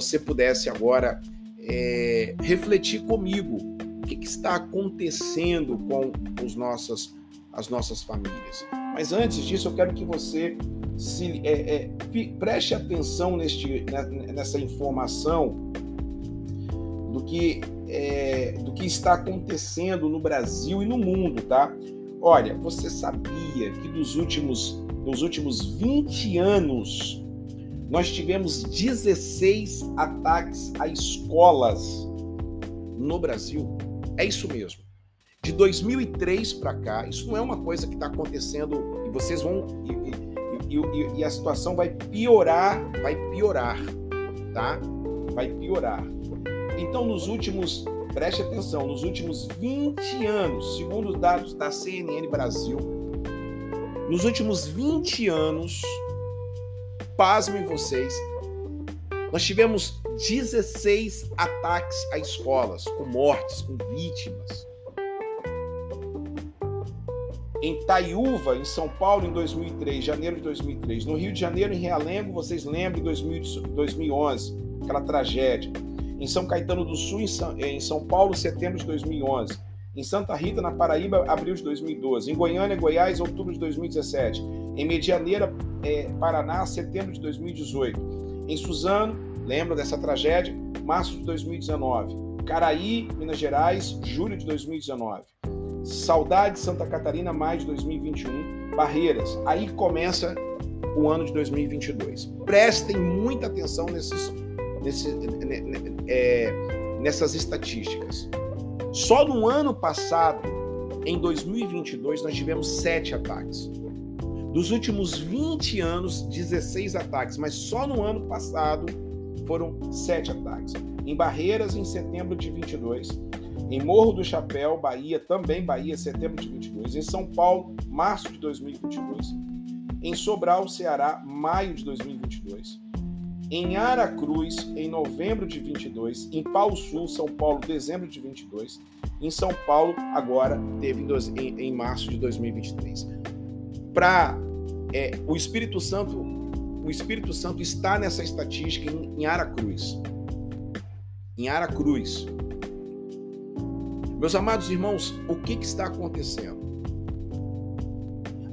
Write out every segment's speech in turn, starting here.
você pudesse agora é, refletir comigo o que, que, está acontecendo com os nossas, as nossas famílias. Mas antes disso, eu quero que você se, é, é, preste atenção neste, nessa informação do que, é, do que está acontecendo no Brasil e no mundo, tá? Olha, você sabia que dos últimos, nos últimos 20 anos nós tivemos 16 ataques a escolas no Brasil? É isso mesmo. De 2003 para cá, isso não é uma coisa que está acontecendo e vocês vão. E, e, e, e a situação vai piorar, vai piorar, tá? Vai piorar. Então, nos últimos, preste atenção, nos últimos 20 anos, segundo os dados da CNN Brasil, nos últimos 20 anos, pasmem vocês, nós tivemos 16 ataques a escolas, com mortes, com vítimas. Em Taiúva, em São Paulo, em 2003, janeiro de 2003. No Rio de Janeiro, em Realengo, vocês lembram, em 2011, aquela tragédia em São Caetano do Sul, em São, Paulo, setembro de 2011. Em Santa Rita, na Paraíba, abril de 2012. Em Goiânia, Goiás, outubro de 2017. Em Medianeira, é, Paraná, setembro de 2018. Em Suzano, lembra dessa tragédia? Março de 2019. Caraí, Minas Gerais, julho de 2019. Saudade, Santa Catarina, maio de 2021. Barreiras. Aí começa o ano de 2022. Prestem muita atenção nesses nesse, é, nessas estatísticas. Só no ano passado, em 2022, nós tivemos sete ataques. Dos últimos 20 anos, 16 ataques, mas só no ano passado foram sete ataques. Em Barreiras, em setembro de 22. Em Morro do Chapéu, Bahia, também Bahia, setembro de 22. Em São Paulo, março de 2022. Em Sobral, Ceará, maio de 2022 em Aracruz, em novembro de 22, em Pau Sul, São Paulo, dezembro de 22, em São Paulo, agora teve em, em março de 2023. Para é, o Espírito Santo, o Espírito Santo está nessa estatística em, em Aracruz. Em Aracruz. Meus amados irmãos, o que, que está acontecendo?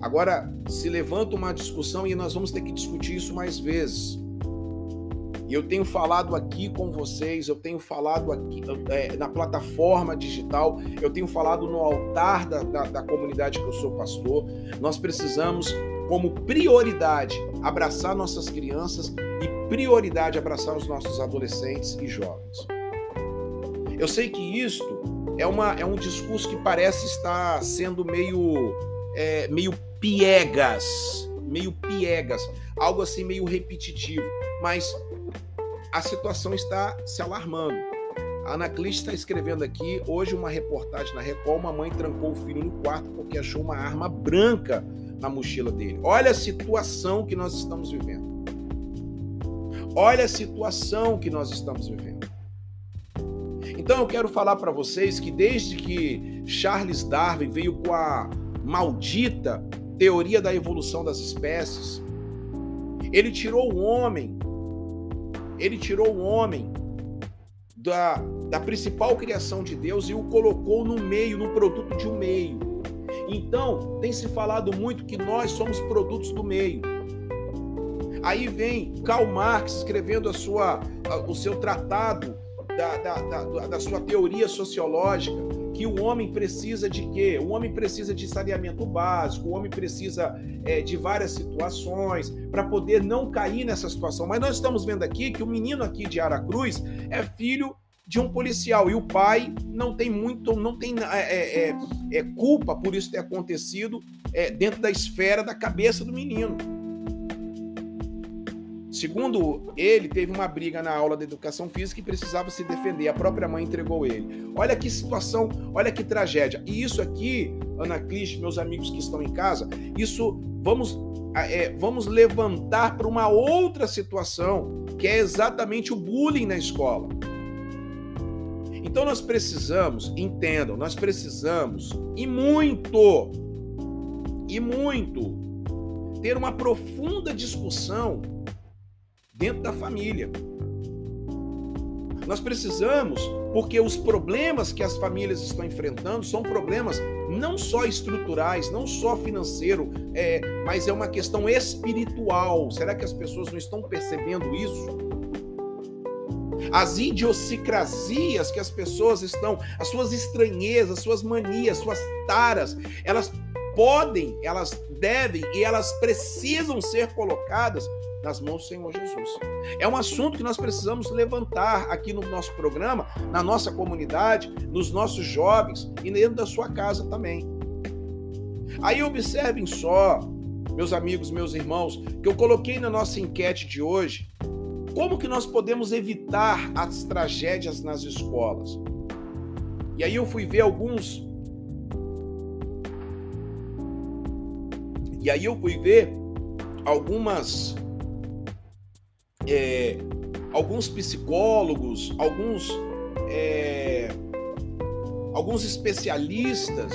Agora se levanta uma discussão e nós vamos ter que discutir isso mais vezes. E eu tenho falado aqui com vocês, eu tenho falado aqui é, na plataforma digital, eu tenho falado no altar da, da, da comunidade que eu sou pastor. Nós precisamos, como prioridade, abraçar nossas crianças e prioridade abraçar os nossos adolescentes e jovens. Eu sei que isto é, uma, é um discurso que parece estar sendo meio, é, meio piegas, meio piegas, algo assim meio repetitivo, mas a situação está se alarmando. A Anacliste está escrevendo aqui hoje uma reportagem na Record. Uma mãe trancou o filho no quarto porque achou uma arma branca na mochila dele. Olha a situação que nós estamos vivendo. Olha a situação que nós estamos vivendo. Então eu quero falar para vocês que desde que Charles Darwin veio com a maldita teoria da evolução das espécies, ele tirou o homem ele tirou o homem da, da principal criação de Deus e o colocou no meio, no produto de um meio. Então, tem se falado muito que nós somos produtos do meio. Aí vem Karl Marx escrevendo a sua, o seu tratado da, da, da, da sua teoria sociológica, que o homem precisa de quê? O homem precisa de saneamento básico, o homem precisa é, de várias situações para poder não cair nessa situação. Mas nós estamos vendo aqui que o menino aqui de Aracruz é filho de um policial e o pai não tem muito, não tem é, é, é, é culpa por isso ter acontecido é, dentro da esfera da cabeça do menino. Segundo ele, teve uma briga na aula de educação física e precisava se defender. A própria mãe entregou ele. Olha que situação, olha que tragédia. E isso aqui, Ana Cris, meus amigos que estão em casa, isso vamos, é, vamos levantar para uma outra situação, que é exatamente o bullying na escola. Então nós precisamos, entendam, nós precisamos, e muito, e muito, ter uma profunda discussão dentro da família. Nós precisamos, porque os problemas que as famílias estão enfrentando são problemas não só estruturais, não só financeiro, é, mas é uma questão espiritual. Será que as pessoas não estão percebendo isso? As idiosincrasias que as pessoas estão, as suas estranhezas, suas manias, suas taras, elas podem, elas devem e elas precisam ser colocadas nas mãos do Senhor Jesus. É um assunto que nós precisamos levantar aqui no nosso programa, na nossa comunidade, nos nossos jovens e dentro da sua casa também. Aí observem só, meus amigos, meus irmãos, que eu coloquei na nossa enquete de hoje, como que nós podemos evitar as tragédias nas escolas? E aí eu fui ver alguns E aí eu fui ver algumas é, alguns psicólogos, alguns, é, alguns especialistas,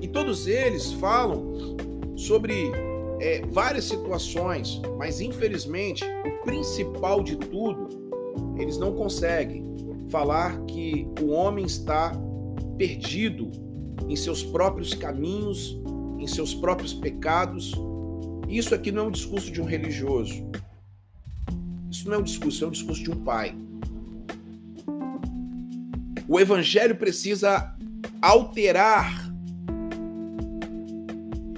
e todos eles falam sobre é, várias situações, mas infelizmente o principal de tudo, eles não conseguem falar que o homem está perdido em seus próprios caminhos, em seus próprios pecados. Isso aqui não é um discurso de um religioso. Isso não é um discurso, é um discurso de um pai. O evangelho precisa alterar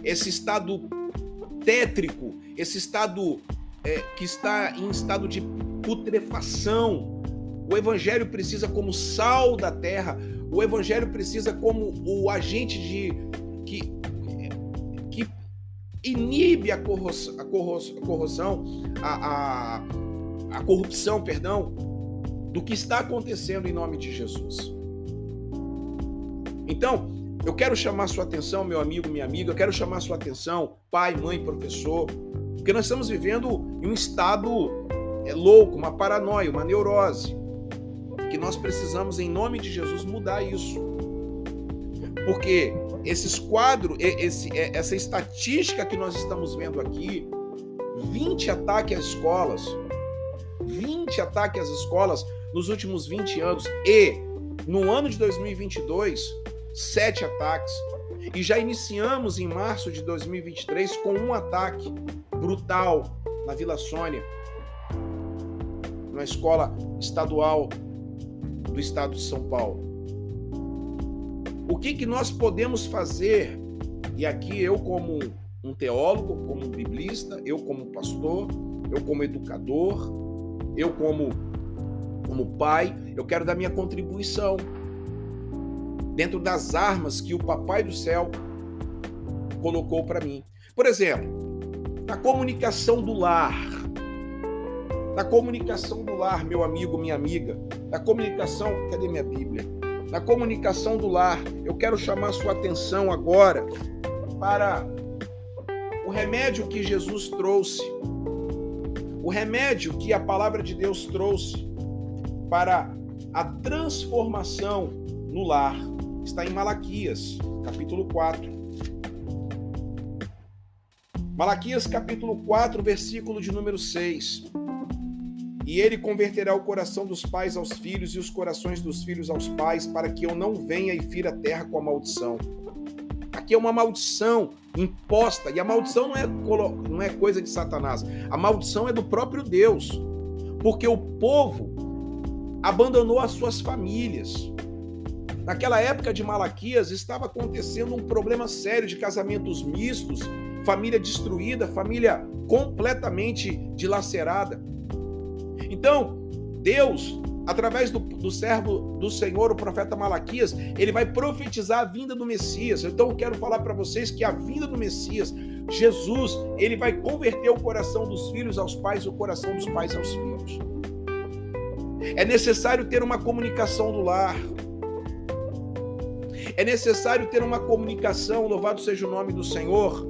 esse estado tétrico, esse estado é, que está em estado de putrefação. O evangelho precisa como sal da terra. O evangelho precisa como o agente de inibe a corrosão, a corrosão, a, a a corrupção, perdão, do que está acontecendo em nome de Jesus. Então, eu quero chamar sua atenção, meu amigo, minha amiga, eu quero chamar sua atenção, pai, mãe, professor, porque nós estamos vivendo em um estado é, louco, uma paranoia, uma neurose, que nós precisamos, em nome de Jesus, mudar isso. Porque esses quadros, esse, é, essa estatística que nós estamos vendo aqui, 20 ataques às escolas, 20 ataques às escolas nos últimos 20 anos e no ano de 2022, 7 ataques. E já iniciamos em março de 2023 com um ataque brutal na Vila Sônia, na escola estadual do estado de São Paulo. O que, que nós podemos fazer? E aqui eu, como um teólogo, como um biblista, eu, como pastor, eu, como educador, eu como como pai, eu quero dar minha contribuição dentro das armas que o papai do céu colocou para mim. Por exemplo, na comunicação do lar. Na comunicação do lar, meu amigo, minha amiga. Na comunicação, cadê minha Bíblia? Na comunicação do lar, eu quero chamar sua atenção agora para o remédio que Jesus trouxe o remédio que a palavra de Deus trouxe para a transformação no lar está em Malaquias, capítulo 4. Malaquias, capítulo 4, versículo de número 6. E ele converterá o coração dos pais aos filhos e os corações dos filhos aos pais, para que eu não venha e fira a terra com a maldição. Aqui é uma maldição imposta, e a maldição não é, não é coisa de Satanás, a maldição é do próprio Deus, porque o povo abandonou as suas famílias. Naquela época de Malaquias estava acontecendo um problema sério de casamentos mistos, família destruída, família completamente dilacerada. Então, Deus através do, do servo do Senhor, o profeta Malaquias, ele vai profetizar a vinda do Messias. Então eu quero falar para vocês que a vinda do Messias, Jesus, ele vai converter o coração dos filhos aos pais e o coração dos pais aos filhos. É necessário ter uma comunicação do lar. É necessário ter uma comunicação, louvado seja o nome do Senhor,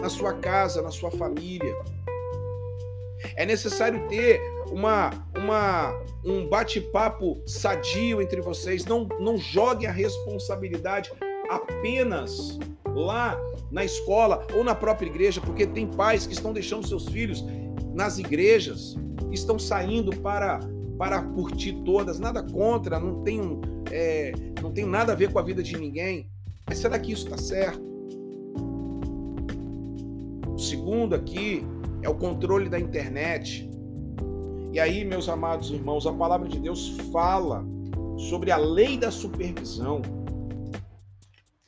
na sua casa, na sua família. É necessário ter uma, uma, um bate-papo sadio entre vocês. Não, não joguem a responsabilidade apenas lá na escola ou na própria igreja, porque tem pais que estão deixando seus filhos nas igrejas, estão saindo para para curtir todas, nada contra, não tenho, é, não tenho nada a ver com a vida de ninguém. Mas será que isso está certo? O segundo aqui é o controle da internet. E aí, meus amados irmãos, a palavra de Deus fala sobre a lei da supervisão.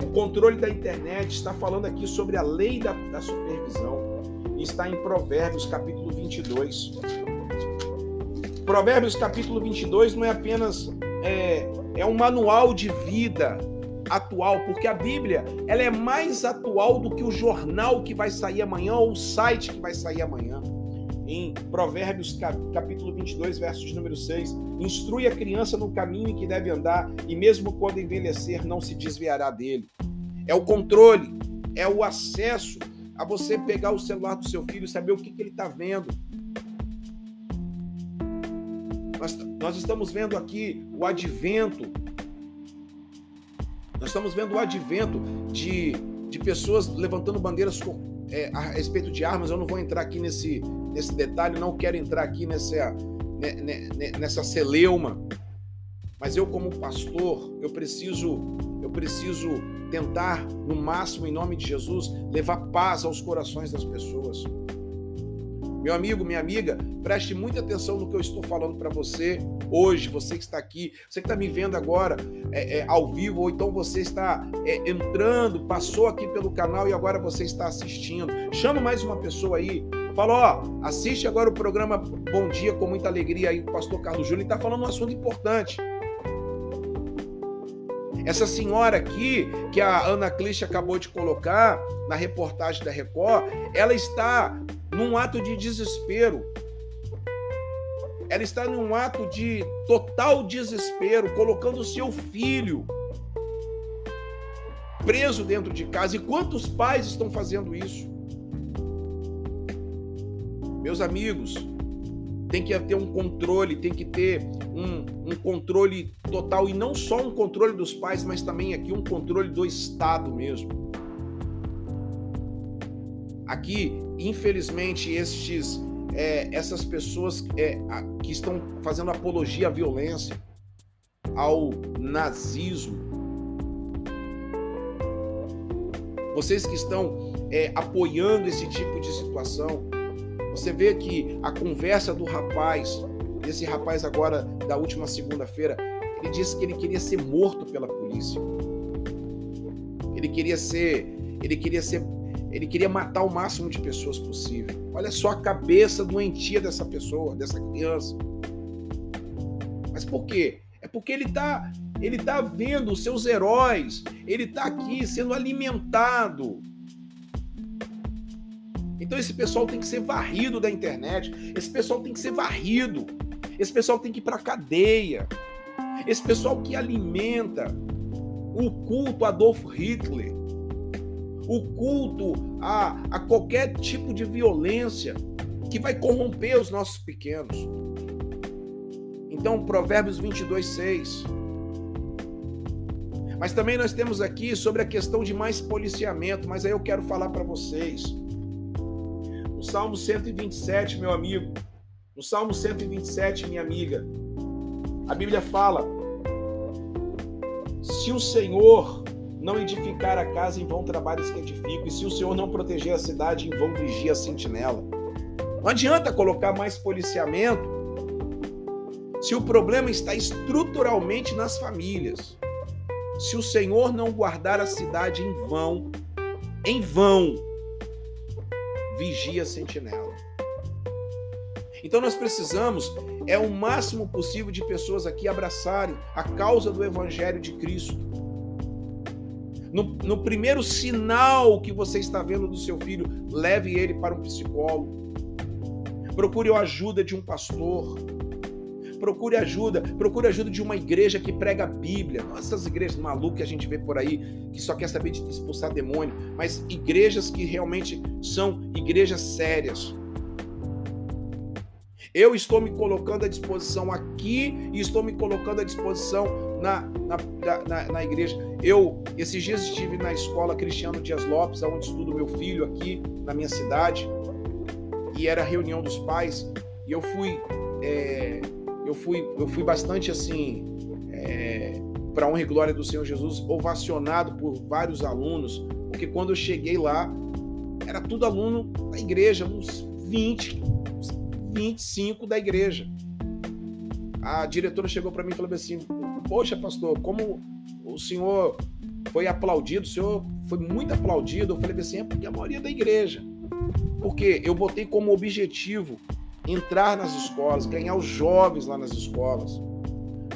O controle da internet está falando aqui sobre a lei da, da supervisão. Está em Provérbios, capítulo 22. Provérbios, capítulo 22 não é apenas é, é um manual de vida atual, porque a Bíblia ela é mais atual do que o jornal que vai sair amanhã ou o site que vai sair amanhã. Em Provérbios capítulo 22, versos número 6, instrui a criança no caminho em que deve andar e mesmo quando envelhecer não se desviará dele. É o controle, é o acesso a você pegar o celular do seu filho e saber o que, que ele está vendo. Nós, nós estamos vendo aqui o advento nós estamos vendo o advento de, de pessoas levantando bandeiras com, é, a respeito de armas. Eu não vou entrar aqui nesse, nesse detalhe, não quero entrar aqui nessa, nessa celeuma. Mas eu, como pastor, eu preciso, eu preciso tentar, no máximo, em nome de Jesus, levar paz aos corações das pessoas. Meu amigo, minha amiga, preste muita atenção no que eu estou falando para você hoje, você que está aqui, você que está me vendo agora é, é, ao vivo, ou então você está é, entrando, passou aqui pelo canal e agora você está assistindo. Chama mais uma pessoa aí. Fala, ó, assiste agora o programa Bom Dia com muita alegria aí, o pastor Carlos Júnior, está falando um assunto importante. Essa senhora aqui, que a Ana Cliche acabou de colocar na reportagem da Record, ela está num ato de desespero. Ela está num ato de total desespero, colocando o seu filho preso dentro de casa. E quantos pais estão fazendo isso? Meus amigos, tem que ter um controle, tem que ter um, um, controle total, e não só um controle dos pais, mas também aqui um controle do Estado mesmo. Aqui, infelizmente, estes, é, essas pessoas é, que estão fazendo apologia à violência, ao nazismo, vocês que estão é, apoiando esse tipo de situação, você vê que a conversa do rapaz, desse rapaz agora da última segunda-feira, ele disse que ele queria ser morto pela polícia. Ele queria ser, ele queria ser ele queria matar o máximo de pessoas possível. Olha só a cabeça doentia dessa pessoa, dessa criança. Mas por quê? É porque ele está ele tá vendo os seus heróis, ele está aqui sendo alimentado. Então esse pessoal tem que ser varrido da internet, esse pessoal tem que ser varrido, esse pessoal tem que ir para cadeia, esse pessoal que alimenta o culto a Adolf Hitler, o culto a, a qualquer tipo de violência que vai corromper os nossos pequenos. Então, Provérbios 22, 6. Mas também nós temos aqui sobre a questão de mais policiamento, mas aí eu quero falar para vocês. Salmo 127, meu amigo, no Salmo 127, minha amiga, a Bíblia fala: se o Senhor não edificar a casa, em vão trabalhos que edifico. E se o Senhor não proteger a cidade, em vão vigia a sentinela. Não adianta colocar mais policiamento se o problema está estruturalmente nas famílias. Se o Senhor não guardar a cidade em vão, em vão, vigia sentinela. Então nós precisamos é o máximo possível de pessoas aqui abraçarem a causa do evangelho de Cristo no, no primeiro sinal que você está vendo do seu filho, leve ele para um psicólogo. Procure a ajuda de um pastor. Procure ajuda, procure ajuda de uma igreja que prega a Bíblia. Não essas igrejas malucas que a gente vê por aí, que só quer saber de expulsar demônio, mas igrejas que realmente são igrejas sérias. Eu estou me colocando à disposição aqui e estou me colocando à disposição na, na, na, na, igreja. Eu, esses dias, estive na escola Cristiano Dias Lopes, onde estudo meu filho aqui na minha cidade, e era reunião dos pais, e eu fui é, eu fui, eu fui bastante assim, é, para honra e glória do Senhor Jesus, ovacionado por vários alunos, porque quando eu cheguei lá, era tudo aluno da igreja, uns 20, 25 da igreja. A diretora chegou para mim e falou assim: Poxa, pastor, como o senhor foi aplaudido, o senhor foi muito aplaudido. Eu falei assim: é porque a maioria da igreja. Porque eu botei como objetivo entrar nas escolas, ganhar os jovens lá nas escolas.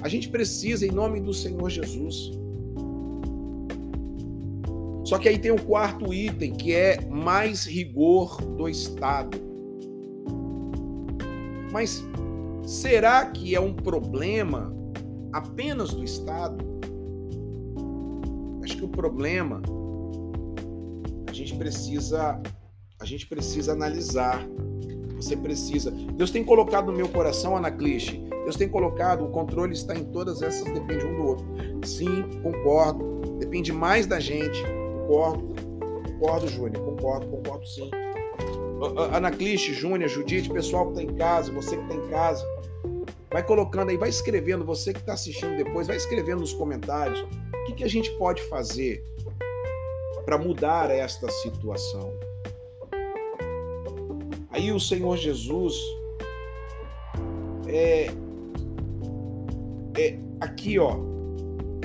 A gente precisa, em nome do Senhor Jesus. Só que aí tem o quarto item, que é mais rigor do Estado. Mas será que é um problema apenas do Estado? Acho que o problema a gente precisa a gente precisa analisar. Você precisa. Deus tem colocado no meu coração, Anacliche, Deus tem colocado, o controle está em todas essas, depende um do outro. Sim, concordo. Depende mais da gente. Concordo. Concordo, Júnior. Concordo, concordo sim. Anacliche, Júnior, Judite, pessoal que está em casa, você que está em casa, vai colocando aí, vai escrevendo, você que está assistindo depois, vai escrevendo nos comentários o que, que a gente pode fazer para mudar esta situação. Aí o Senhor Jesus é, é aqui, ó,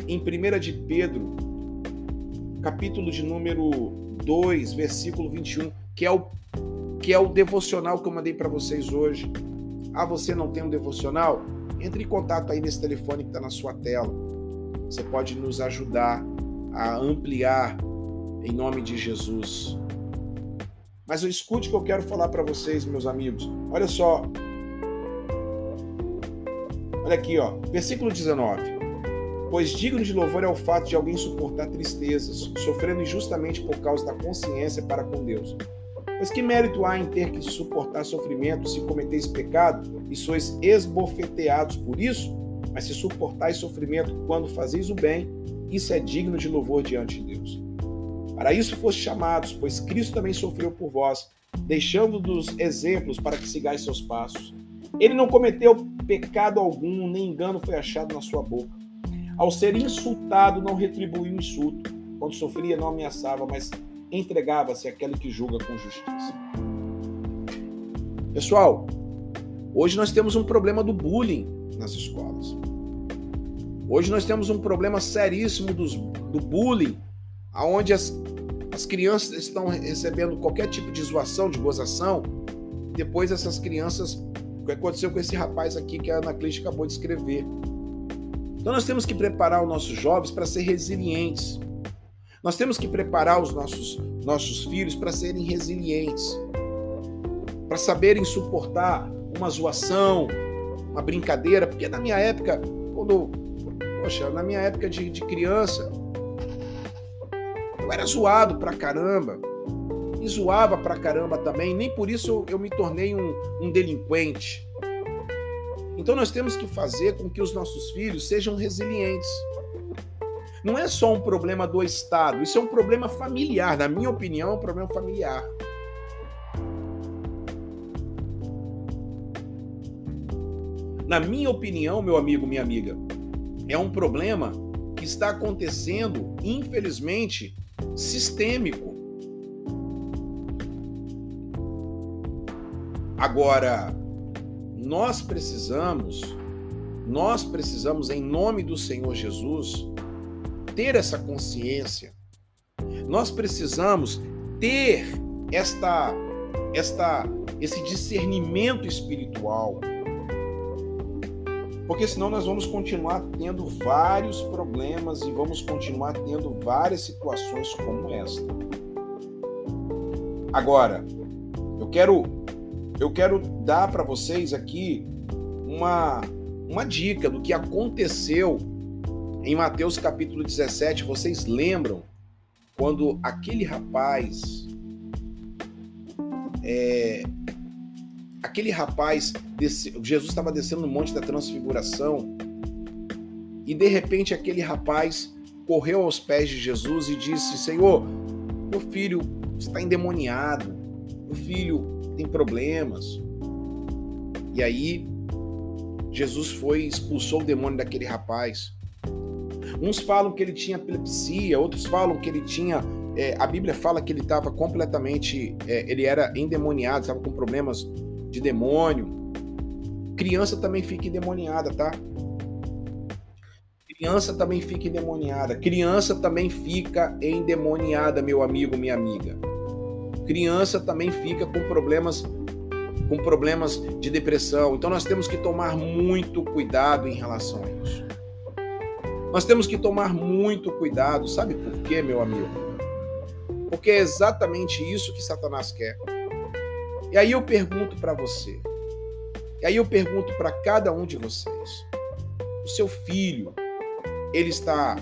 em 1 de Pedro, capítulo de número 2, versículo 21, que é o que é o devocional que eu mandei para vocês hoje. Ah, você não tem um devocional? Entre em contato aí nesse telefone que está na sua tela. Você pode nos ajudar a ampliar em nome de Jesus. Mas escute o que eu quero falar para vocês, meus amigos. Olha só, Olha aqui, ó, versículo 19. Pois digno de louvor é o fato de alguém suportar tristezas, sofrendo injustamente por causa da consciência para com Deus. Pois que mérito há em ter que suportar sofrimento se cometeis pecado e sois esbofeteados por isso? Mas se suportais sofrimento quando fazeis o bem, isso é digno de louvor diante de Deus. Para isso foste chamados, pois Cristo também sofreu por vós, deixando-nos exemplos para que sigais seus passos ele não cometeu pecado algum, nem engano foi achado na sua boca. Ao ser insultado, não retribuiu o insulto. Quando sofria, não ameaçava, mas entregava-se àquele que julga com justiça. Pessoal, hoje nós temos um problema do bullying nas escolas. Hoje nós temos um problema seríssimo dos, do bullying, onde as, as crianças estão recebendo qualquer tipo de zoação, de gozação. Depois essas crianças o que aconteceu com esse rapaz aqui que a Ana Cleide acabou de escrever. Então nós temos que preparar os nossos jovens para ser resilientes. Nós temos que preparar os nossos, nossos filhos para serem resilientes, para saberem suportar uma zoação, uma brincadeira, porque na minha época, quando, poxa, na minha época de, de criança, eu era zoado pra caramba e zoava pra caramba também, nem por isso eu, eu me tornei um, um delinquente. Então nós temos que fazer com que os nossos filhos sejam resilientes. Não é só um problema do Estado, isso é um problema familiar. Na minha opinião, é um problema familiar. Na minha opinião, meu amigo, minha amiga, é um problema que está acontecendo, infelizmente, sistêmico. Agora, nós precisamos, nós precisamos, em nome do Senhor Jesus, ter essa consciência. Nós precisamos ter esta, esta, esse discernimento espiritual. Porque senão nós vamos continuar tendo vários problemas e vamos continuar tendo várias situações como esta. Agora, eu quero eu quero dar para vocês aqui uma, uma dica do que aconteceu em Mateus capítulo 17. Vocês lembram quando aquele rapaz, é, aquele rapaz, desce, Jesus estava descendo no Monte da Transfiguração e de repente aquele rapaz correu aos pés de Jesus e disse: Senhor, meu filho está endemoniado, meu filho tem problemas. E aí Jesus foi expulsou o demônio daquele rapaz. Uns falam que ele tinha epilepsia, outros falam que ele tinha. É, a Bíblia fala que ele estava completamente. É, ele era endemoniado, estava com problemas de demônio. Criança também fica endemoniada, tá? Criança também fica endemoniada. Criança também fica endemoniada, meu amigo, minha amiga. Criança também fica com problemas com problemas de depressão. Então nós temos que tomar muito cuidado em relação a isso. Nós temos que tomar muito cuidado, sabe por quê, meu amigo? Porque é exatamente isso que Satanás quer. E aí eu pergunto para você. E aí eu pergunto para cada um de vocês. O seu filho, ele está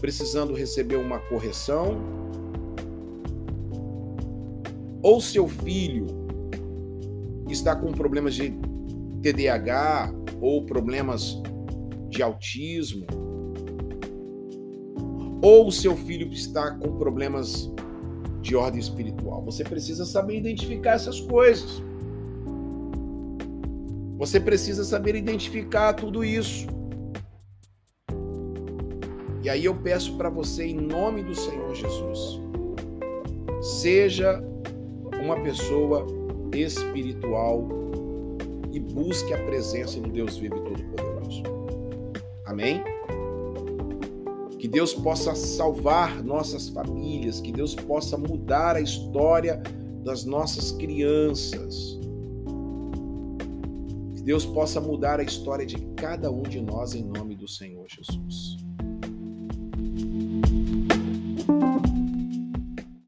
precisando receber uma correção? Ou seu filho está com problemas de TDAH ou problemas de autismo? Ou seu filho está com problemas de ordem espiritual? Você precisa saber identificar essas coisas. Você precisa saber identificar tudo isso. E aí eu peço para você, em nome do Senhor Jesus, seja uma pessoa espiritual e busque a presença do Deus vivo e todo-poderoso. Amém? Que Deus possa salvar nossas famílias, que Deus possa mudar a história das nossas crianças. Que Deus possa mudar a história de cada um de nós em nome do Senhor Jesus.